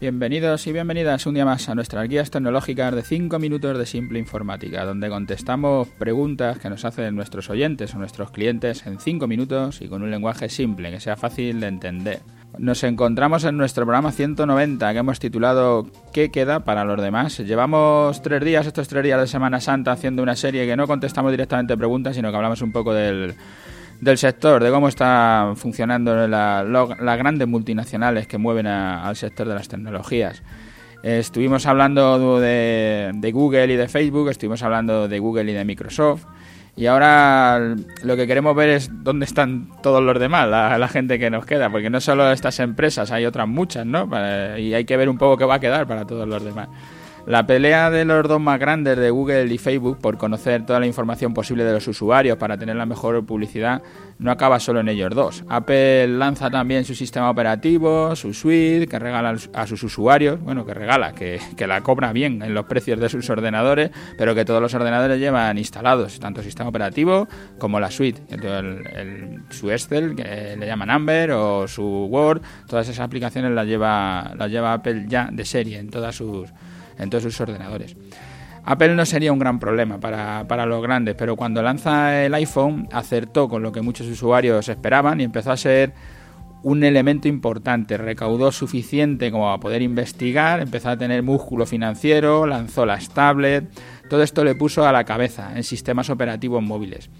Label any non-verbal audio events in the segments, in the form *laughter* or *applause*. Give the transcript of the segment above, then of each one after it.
Bienvenidos y bienvenidas un día más a nuestras guías tecnológicas de 5 minutos de simple informática, donde contestamos preguntas que nos hacen nuestros oyentes o nuestros clientes en 5 minutos y con un lenguaje simple, que sea fácil de entender. Nos encontramos en nuestro programa 190 que hemos titulado ¿Qué queda para los demás? Llevamos tres días, estos tres días de Semana Santa, haciendo una serie que no contestamos directamente preguntas, sino que hablamos un poco del del sector, de cómo están funcionando las grandes multinacionales que mueven al sector de las tecnologías. estuvimos hablando de, Google y de Facebook, estuvimos hablando de Google y de Microsoft. Y ahora lo que queremos ver es dónde están todos los demás, la, la, gente que nos queda, porque no solo estas empresas, hay otras muchas, ¿no? Y hay que ver un poco qué va a quedar para todos los demás. La pelea de los dos más grandes de Google y Facebook por conocer toda la información posible de los usuarios para tener la mejor publicidad no acaba solo en ellos dos. Apple lanza también su sistema operativo, su suite, que regala a sus usuarios, bueno, que regala, que, la cobra bien en los precios de sus ordenadores, pero que todos los ordenadores llevan instalados tanto el sistema operativo como la suite. el, su Excel, que le llaman Amber, o su Word, todas esas aplicaciones las lleva, las lleva Apple ya de serie en todas sus en todos sus ordenadores. Apple no sería un gran problema para, para, los grandes, pero cuando lanza el iPhone acertó con lo que muchos usuarios esperaban y empezó a ser un elemento importante. Recaudó suficiente como a poder investigar, empezó a tener músculo financiero, lanzó las tablets. Todo esto le puso a la cabeza en sistemas operativos móviles.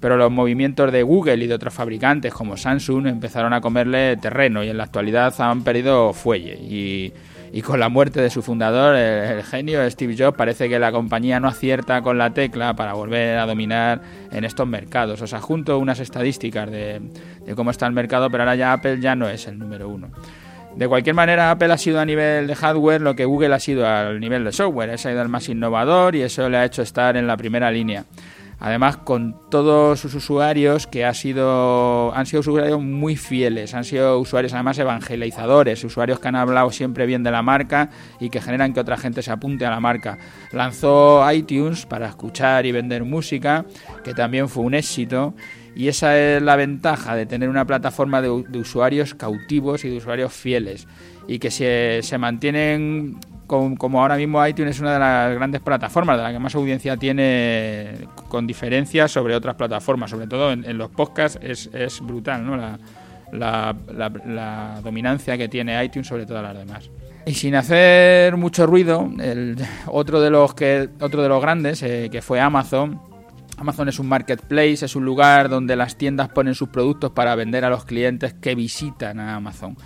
Pero los movimientos de Google y de otros fabricantes como Samsung empezaron a comerle terreno y en la actualidad han perdido fuelle. Y y con la muerte de su fundador, el, genio Steve Jobs, parece que la compañía no acierta con la tecla para volver a dominar en estos mercados. Os adjunto unas estadísticas de, cómo está el mercado, pero ahora ya Apple ya no es el número uno. De cualquier manera, Apple ha sido a nivel de hardware lo que Google ha sido al nivel de software. Es ha sido el más innovador y eso le ha hecho estar en la primera línea. Además, con todos sus usuarios que ha sido, han sido usuarios muy fieles, han sido usuarios además evangelizadores, usuarios que han hablado siempre bien de la marca y que generan que otra gente se apunte a la marca. Lanzó iTunes para escuchar y vender música, que también fue un éxito. Y esa es la ventaja de tener una plataforma de, usuarios cautivos y de usuarios fieles y que se, se mantienen como ahora mismo iTunes es una de las grandes plataformas, de la que más audiencia tiene con diferencia sobre otras plataformas, sobre todo en, los podcasts, es, es brutal ¿no? La, la, dominancia que tiene iTunes sobre todas las demás. Y sin hacer mucho ruido, el, otro, de los que, otro de los grandes, eh, que fue Amazon, Amazon es un marketplace, es un lugar donde las tiendas ponen sus productos para vender a los clientes que visitan a Amazon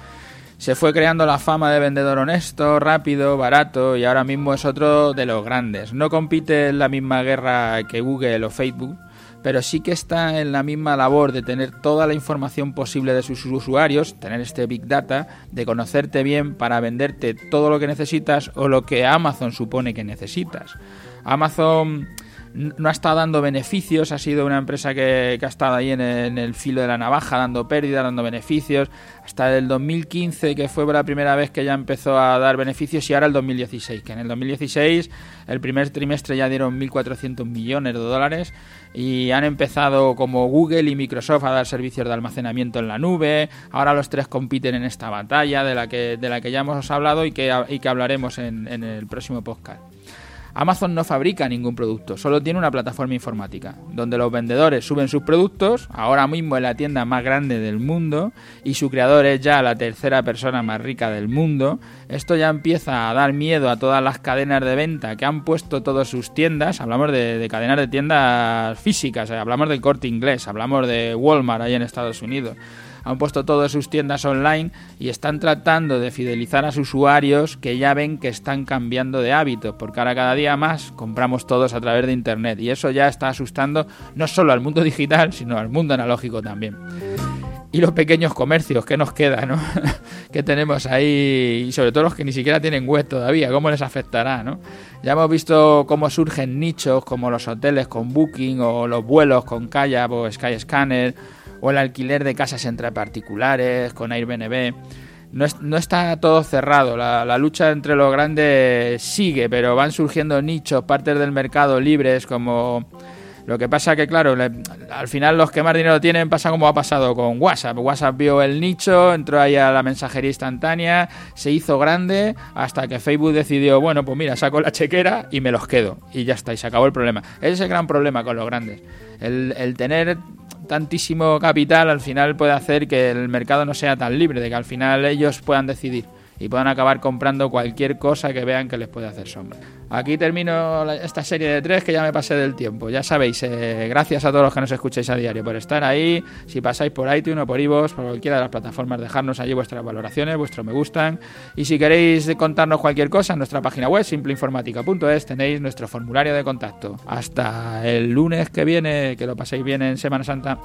se fue creando la fama de vendedor honesto, rápido, barato y ahora mismo es otro de los grandes. No compite en la misma guerra que Google o Facebook, pero sí que está en la misma labor de tener toda la información posible de sus usuarios, tener este Big Data, de conocerte bien para venderte todo lo que necesitas o lo que Amazon supone que necesitas. Amazon no ha estado dando beneficios, ha sido una empresa que, ha estado ahí en el, filo de la navaja, dando pérdidas, dando beneficios, hasta el 2015, que fue la primera vez que ya empezó a dar beneficios, y ahora el 2016, que en el 2016, el primer trimestre ya dieron 1.400 millones de dólares, y han empezado como Google y Microsoft a dar servicios de almacenamiento en la nube, ahora los tres compiten en esta batalla de la que, de la que ya hemos hablado y que, y que hablaremos en el próximo podcast. Amazon no fabrica ningún producto, solo tiene una plataforma informática, donde los vendedores suben sus productos, ahora mismo es la tienda más grande del mundo, y su creador es ya la tercera persona más rica del mundo. Esto ya empieza a dar miedo a todas las cadenas de venta que han puesto todas sus tiendas, hablamos de, cadenas de tiendas físicas, hablamos del corte inglés, hablamos de Walmart ahí en Estados Unidos han puesto todas sus tiendas online y están tratando de fidelizar a sus usuarios que ya ven que están cambiando de hábitos, porque ahora cada día más compramos todos a través de Internet y eso ya está asustando no solo al mundo *laughs* digital, sino al mundo analógico también. Y los pequeños comercios, ¿qué nos queda, no? *laughs* que tenemos ahí? Y sobre todo los que ni siquiera tienen web todavía, ¿cómo les afectará, no? Ya hemos visto cómo surgen nichos como los hoteles con Booking o los vuelos con Kayak o Skyscanner o el alquiler de casas entre particulares con Airbnb. No, no está todo cerrado, la, lucha entre los grandes sigue, pero van surgiendo nichos, partes del mercado libres como Lo que pasa que, claro, al final los que más dinero tienen pasa como ha pasado con WhatsApp. WhatsApp vio el nicho, entró ahí a la mensajería instantánea, se hizo grande hasta que Facebook decidió, bueno, pues mira, saco la chequera y me los quedo. Y ya está, y se acabó el problema. Ese es el gran problema con los grandes. El, el tener tantísimo capital al final puede hacer que el mercado no sea tan libre, de que al final ellos puedan decidir y puedan acabar comprando cualquier cosa que vean que les puede hacer sombra. Aquí termino esta serie de tres que ya me pasé del tiempo. Ya sabéis, eh, gracias a todos los que nos escucháis a diario por estar ahí. Si pasáis por iTunes o por iVoox, por cualquiera de las plataformas, dejarnos allí vuestras valoraciones, vuestro me gustan. Y si queréis contarnos cualquier cosa en nuestra página web, simpleinformática.es, tenéis nuestro formulario de contacto. Hasta el lunes que viene, que lo paséis bien en Semana Santa.